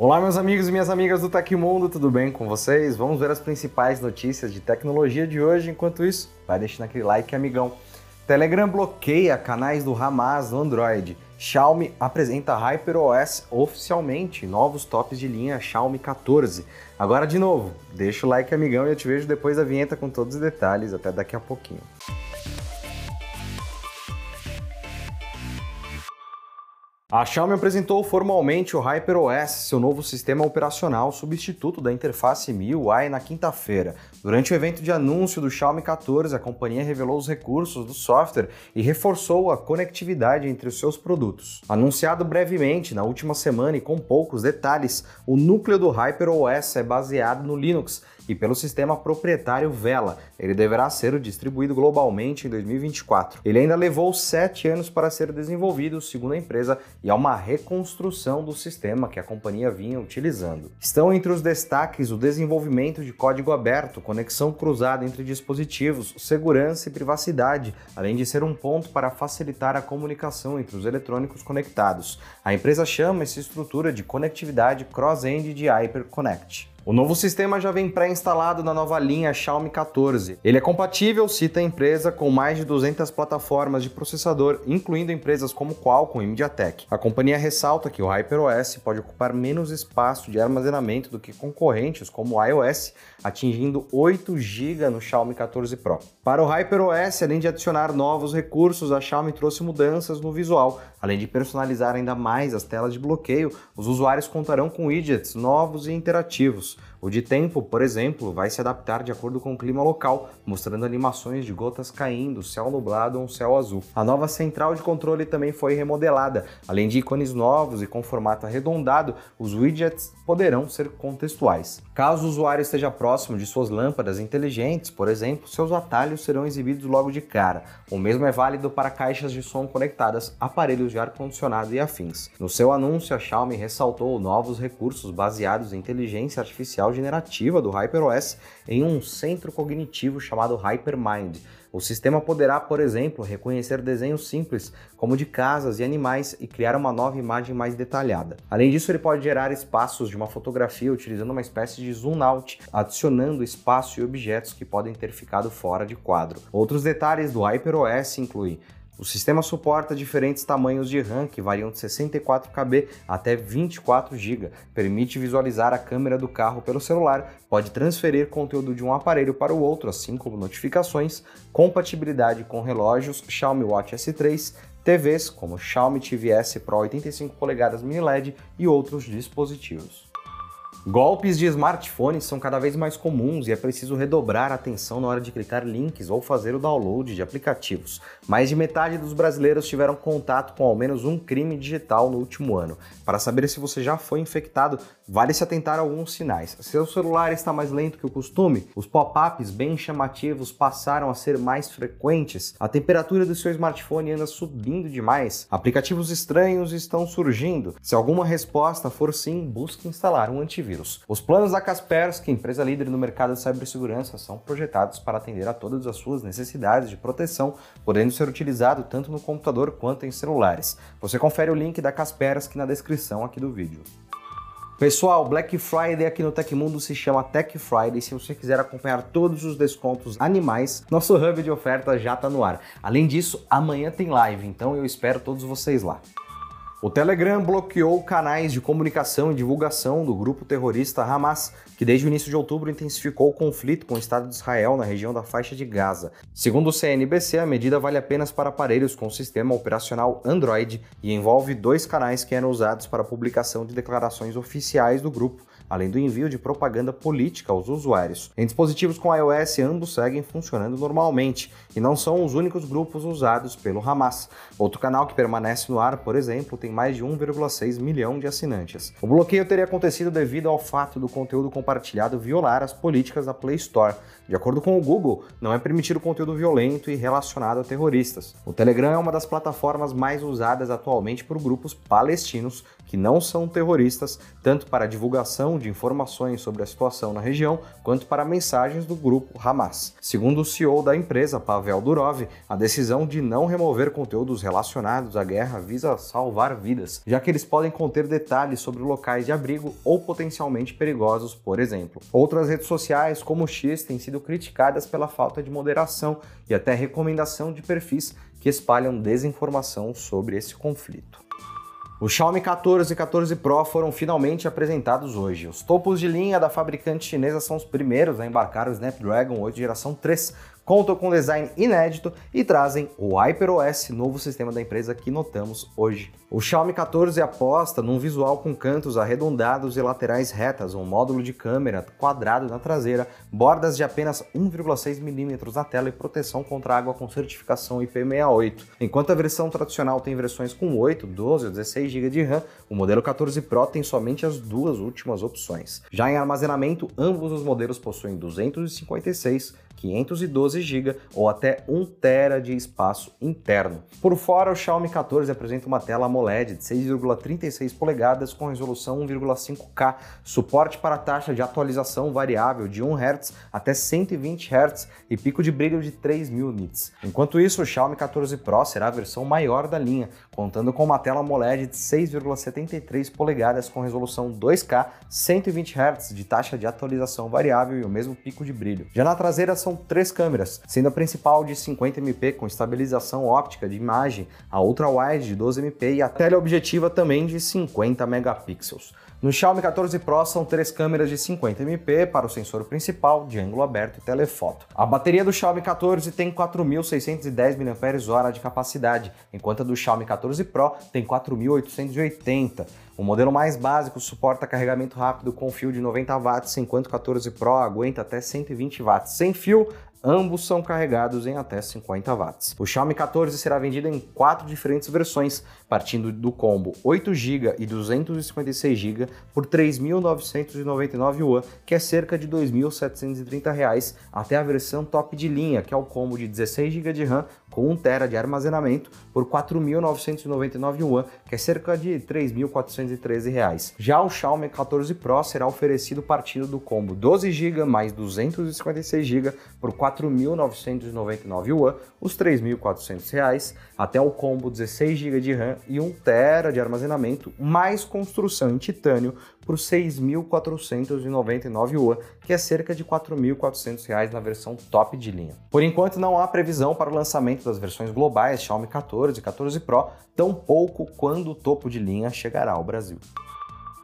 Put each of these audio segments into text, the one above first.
Olá, meus amigos e minhas amigas do Tecmundo, tudo bem com vocês? Vamos ver as principais notícias de tecnologia de hoje. Enquanto isso, vai deixando aquele like, amigão. Telegram bloqueia canais do Hamas no Android. Xiaomi apresenta HyperOS oficialmente, novos tops de linha Xiaomi 14. Agora de novo, deixa o like, amigão, e eu te vejo depois da vinheta com todos os detalhes. Até daqui a pouquinho. A Xiaomi apresentou formalmente o HyperOS, seu novo sistema operacional substituto da interface MIUI, na quinta-feira. Durante o evento de anúncio do Xiaomi 14, a companhia revelou os recursos do software e reforçou a conectividade entre os seus produtos. Anunciado brevemente na última semana e com poucos detalhes, o núcleo do HyperOS é baseado no Linux e pelo sistema proprietário Vela. Ele deverá ser distribuído globalmente em 2024. Ele ainda levou sete anos para ser desenvolvido, segundo a empresa, e há uma reconstrução do sistema que a companhia vinha utilizando. Estão entre os destaques o desenvolvimento de código aberto, conexão cruzada entre dispositivos, segurança e privacidade, além de ser um ponto para facilitar a comunicação entre os eletrônicos conectados. A empresa chama essa estrutura de conectividade cross-end de HyperConnect. O novo sistema já vem pré-instalado na nova linha Xiaomi 14. Ele é compatível, cita a empresa, com mais de 200 plataformas de processador, incluindo empresas como Qualcomm e MediaTek. A companhia ressalta que o HyperOS pode ocupar menos espaço de armazenamento do que concorrentes como o iOS, atingindo 8 GB no Xiaomi 14 Pro. Para o HyperOS, além de adicionar novos recursos, a Xiaomi trouxe mudanças no visual. Além de personalizar ainda mais as telas de bloqueio, os usuários contarão com widgets novos e interativos. O de tempo, por exemplo, vai se adaptar de acordo com o clima local, mostrando animações de gotas caindo, céu nublado ou um céu azul. A nova central de controle também foi remodelada. Além de ícones novos e com formato arredondado, os widgets poderão ser contextuais. Caso o usuário esteja próximo de suas lâmpadas inteligentes, por exemplo, seus atalhos serão exibidos logo de cara. O mesmo é válido para caixas de som conectadas, aparelhos de ar-condicionado e afins. No seu anúncio, a Xiaomi ressaltou novos recursos baseados em inteligência artificial generativa do HyperOS em um centro cognitivo chamado HyperMind. O sistema poderá, por exemplo, reconhecer desenhos simples, como de casas e animais, e criar uma nova imagem mais detalhada. Além disso, ele pode gerar espaços de uma fotografia utilizando uma espécie de zoom out, adicionando espaço e objetos que podem ter ficado fora de quadro. Outros detalhes do HyperOS incluem o sistema suporta diferentes tamanhos de RAM que variam de 64 KB até 24 GB, permite visualizar a câmera do carro pelo celular, pode transferir conteúdo de um aparelho para o outro, assim como notificações, compatibilidade com relógios Xiaomi Watch S3, TVs como Xiaomi TV S Pro 85 polegadas mini LED e outros dispositivos. Golpes de smartphones são cada vez mais comuns e é preciso redobrar a atenção na hora de clicar links ou fazer o download de aplicativos. Mais de metade dos brasileiros tiveram contato com ao menos um crime digital no último ano. Para saber se você já foi infectado, vale se atentar a alguns sinais. Seu celular está mais lento que o costume, os pop-ups bem chamativos passaram a ser mais frequentes, a temperatura do seu smartphone anda subindo demais, aplicativos estranhos estão surgindo. Se alguma resposta for sim, busque instalar um antivírus Os planos da Kaspersky, empresa líder no mercado de cibersegurança, são projetados para atender a todas as suas necessidades de proteção, podendo ser utilizado tanto no computador quanto em celulares. Você confere o link da Kaspersky na descrição aqui do vídeo. Pessoal, Black Friday aqui no Tecmundo se chama Tech Friday. Se você quiser acompanhar todos os descontos animais, nosso hub de oferta já está no ar. Além disso, amanhã tem live, então eu espero todos vocês lá. O Telegram bloqueou canais de comunicação e divulgação do grupo terrorista Hamas, que desde o início de outubro intensificou o conflito com o Estado de Israel na região da faixa de Gaza. Segundo o CNBC, a medida vale apenas para aparelhos com sistema operacional Android e envolve dois canais que eram usados para a publicação de declarações oficiais do grupo além do envio de propaganda política aos usuários. Em dispositivos com iOS, ambos seguem funcionando normalmente e não são os únicos grupos usados pelo Hamas. Outro canal que permanece no ar, por exemplo, tem mais de 1,6 milhão de assinantes. O bloqueio teria acontecido devido ao fato do conteúdo compartilhado violar as políticas da Play Store. De acordo com o Google, não é permitido conteúdo violento e relacionado a terroristas. O Telegram é uma das plataformas mais usadas atualmente por grupos palestinos que não são terroristas, tanto para a de informações sobre a situação na região, quanto para mensagens do grupo Hamas. Segundo o CEO da empresa, Pavel Durov, a decisão de não remover conteúdos relacionados à guerra visa salvar vidas, já que eles podem conter detalhes sobre locais de abrigo ou potencialmente perigosos, por exemplo. Outras redes sociais, como o X, têm sido criticadas pela falta de moderação e até recomendação de perfis que espalham desinformação sobre esse conflito. O Xiaomi 14 e 14 Pro foram finalmente apresentados hoje. Os topos de linha da fabricante chinesa são os primeiros a embarcar o Snapdragon 8 geração 3, contam com design inédito e trazem o HyperOS, novo sistema da empresa que notamos hoje. O Xiaomi 14 aposta num visual com cantos arredondados e laterais retas, um módulo de câmera quadrado na traseira, bordas de apenas 1,6 mm na tela e proteção contra água com certificação IP68. Enquanto a versão tradicional tem versões com 8, 12 ou 16 GB de RAM, o modelo 14 Pro tem somente as duas últimas opções. Já em armazenamento, ambos os modelos possuem 256 512 GB ou até 1 TB de espaço interno. Por fora, o Xiaomi 14 apresenta uma tela AMOLED de 6,36 polegadas com resolução 1,5K, suporte para taxa de atualização variável de 1 Hz até 120 Hz e pico de brilho de 3000 nits. Enquanto isso, o Xiaomi 14 Pro será a versão maior da linha, contando com uma tela AMOLED de 6,73 polegadas com resolução 2K, 120 Hz de taxa de atualização variável e o mesmo pico de brilho. Já na traseira são três câmeras, sendo a principal de 50MP com estabilização óptica de imagem, a ultra wide de 12MP e a teleobjetiva também de 50 megapixels. No Xiaomi 14 Pro são três câmeras de 50MP para o sensor principal, de ângulo aberto e telefoto. A bateria do Xiaomi 14 tem 4.610 mAh de capacidade, enquanto a do Xiaomi 14 Pro tem 4.880. O modelo mais básico suporta carregamento rápido com fio de 90 watts, enquanto o 14 Pro aguenta até 120 watts sem fio, Ambos são carregados em até 50 watts. O Xiaomi 14 será vendido em quatro diferentes versões, partindo do combo 8 GB e 256 GB por R$ 3.999 yuan, que é cerca de R$ 2.730, até a versão top de linha, que é o combo de 16 GB de RAM com 1 TB de armazenamento por R$ 4.999 yuan, que é cerca de R$ 3.413. Já o Xiaomi 14 Pro será oferecido partindo do combo 12 GB mais 256 GB por R$ 4.999 yuan, os R$ 3.400, até o combo 16 GB de RAM e 1 TB de armazenamento, mais construção em titânio por R$ 6.499 yuan, que é cerca de R$ 4.400 na versão top de linha. Por enquanto, não há previsão para o lançamento das versões globais Xiaomi 14 e 14 Pro, tampouco quando o topo de linha chegará ao Brasil.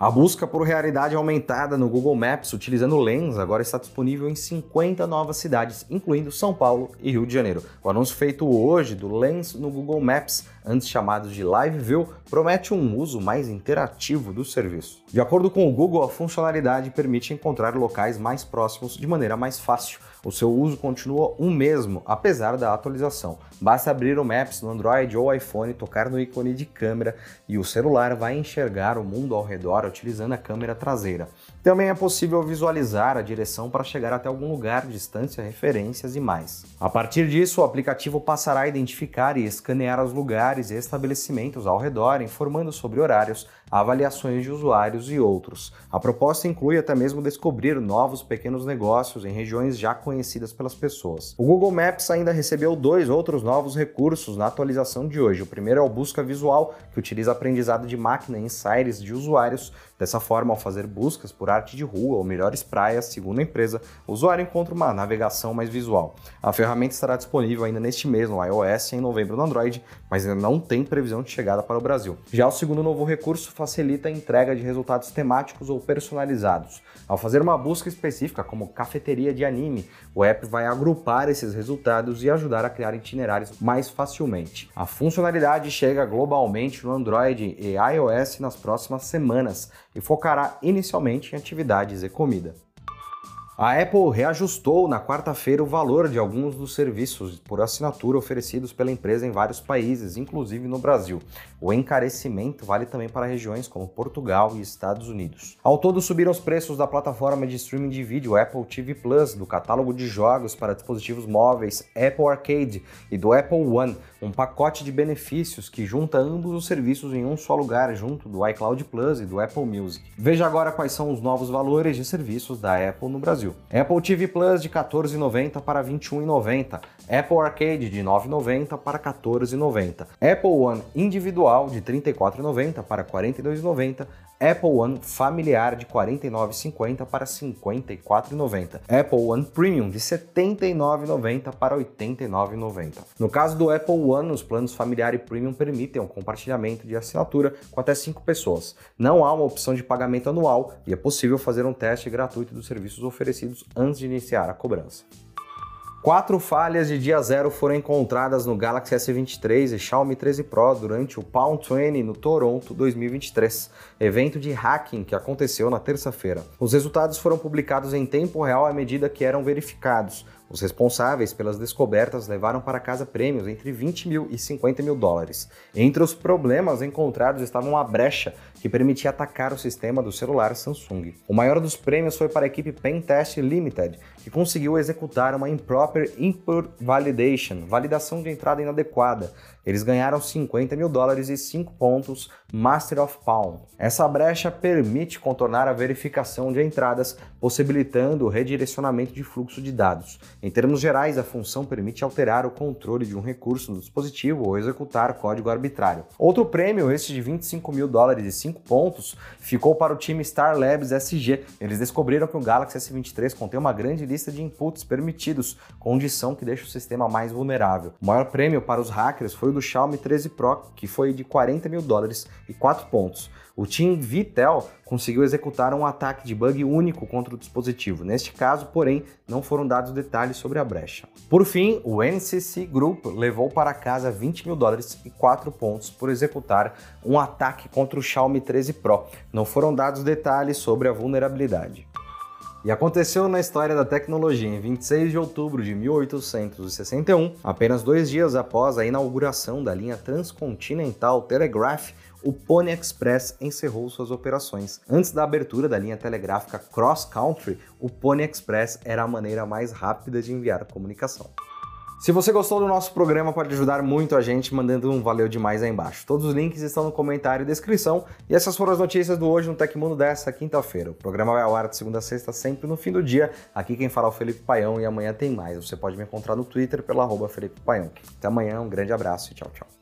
A busca por realidade aumentada no Google Maps utilizando Lens agora está disponível em 50 novas cidades, incluindo São Paulo e Rio de Janeiro. O anúncio feito hoje do Lens no Google Maps, antes chamado de Live View, promete um uso mais interativo do serviço. De acordo com o Google, a funcionalidade permite encontrar locais mais próximos de maneira mais fácil. O seu uso continua o mesmo, apesar da atualização. Basta abrir o Maps no Android ou iPhone, tocar no ícone de câmera e o celular vai enxergar o mundo ao redor utilizando a câmera traseira. Também é possível visualizar a direção para chegar até algum lugar, distância, referências e mais. A partir disso, o aplicativo passará a identificar e escanear os lugares e estabelecimentos ao redor, informando sobre horários, avaliações de usuários e outros. A proposta inclui até mesmo descobrir novos pequenos negócios em regiões já conhecidas pelas pessoas. O Google Maps ainda recebeu dois outros novos recursos na atualização de hoje. O primeiro é o Busca Visual, que utiliza aprendizado de máquina em insights de usuários. Dessa forma, ao fazer buscas por arte de rua ou melhores praias, segundo a empresa, o usuário encontra uma navegação mais visual. A ferramenta estará disponível ainda neste mês no iOS e em novembro no Android, mas ainda não tem previsão de chegada para o Brasil. Já o segundo novo recurso facilita a entrega de resultados temáticos ou personalizados. Ao fazer uma busca específica, como cafeteria de anime, o app vai agrupar esses resultados e ajudar a criar itinerários mais facilmente. A funcionalidade chega globalmente no Android e iOS nas próximas semanas e focará inicialmente em atividades e comida. A Apple reajustou na quarta-feira o valor de alguns dos serviços por assinatura oferecidos pela empresa em vários países, inclusive no Brasil. O encarecimento vale também para regiões como Portugal e Estados Unidos. Ao todo, subiram os preços da plataforma de streaming de vídeo Apple TV Plus, do catálogo de jogos para dispositivos móveis Apple Arcade e do Apple One, um pacote de benefícios que junta ambos os serviços em um só lugar, junto do iCloud Plus e do Apple Music. Veja agora quais são os novos valores de serviços da Apple no Brasil. Apple TV Plus de R$ 14,90 para R$ 21,90. Apple Arcade de R$ 9,90 para R$ 14,90. Apple One individual de R$ 34,90 para R$ 42,90. Apple One familiar de R$ 49,50 para R$ 54,90. Apple One Premium de R$ 79,90 para R$ 89,90. No caso do Apple One, os planos familiar e Premium permitem o compartilhamento de assinatura com até 5 pessoas. Não há uma opção de pagamento anual e é possível fazer um teste gratuito dos serviços oferecidos antes de iniciar a cobrança. Quatro falhas de dia zero foram encontradas no Galaxy S23 e Xiaomi 13 Pro durante o Palm 20 no Toronto 2023, evento de hacking que aconteceu na terça-feira. Os resultados foram publicados em tempo real à medida que eram verificados. Os responsáveis pelas descobertas levaram para casa prêmios entre 20 mil e 50 mil dólares. Entre os problemas encontrados estava uma brecha que permitia atacar o sistema do celular Samsung. O maior dos prêmios foi para a equipe Pentest Limited, que conseguiu executar uma Improper Input Validation, validação de entrada inadequada. Eles ganharam 50 mil dólares e 5 pontos Master of Palm. Essa brecha permite contornar a verificação de entradas, possibilitando o redirecionamento de fluxo de dados. Em termos gerais, a função permite alterar o controle de um recurso no dispositivo ou executar código arbitrário. Outro prêmio, este de 25 mil dólares e 5 pontos, ficou para o time Star Labs SG. Eles descobriram que o Galaxy S23 contém uma grande lista de inputs permitidos, condição que deixa o sistema mais vulnerável. O maior prêmio para os hackers foi o do Xiaomi 13 Pro, que foi de 40 mil dólares e 4 pontos. O Team Vitel conseguiu executar um ataque de bug único contra o dispositivo. Neste caso, porém, não foram dados detalhes sobre a brecha. Por fim, o NCC Group levou para casa 20 mil dólares e 4 pontos por executar um ataque contra o Xiaomi 13 Pro. Não foram dados detalhes sobre a vulnerabilidade. E aconteceu na história da tecnologia em 26 de outubro de 1861, apenas dois dias após a inauguração da linha transcontinental Telegraph o Pony Express encerrou suas operações. Antes da abertura da linha telegráfica Cross Country, o Pony Express era a maneira mais rápida de enviar comunicação. Se você gostou do nosso programa, pode ajudar muito a gente mandando um valeu demais aí embaixo. Todos os links estão no comentário e descrição. E essas foram as notícias do Hoje no Tecmundo dessa quinta-feira. O programa vai ao ar de segunda a sexta, sempre no fim do dia. Aqui quem fala é o Felipe Paião e amanhã tem mais. Você pode me encontrar no Twitter pelo arroba Felipe Paião. Até amanhã, um grande abraço e tchau, tchau.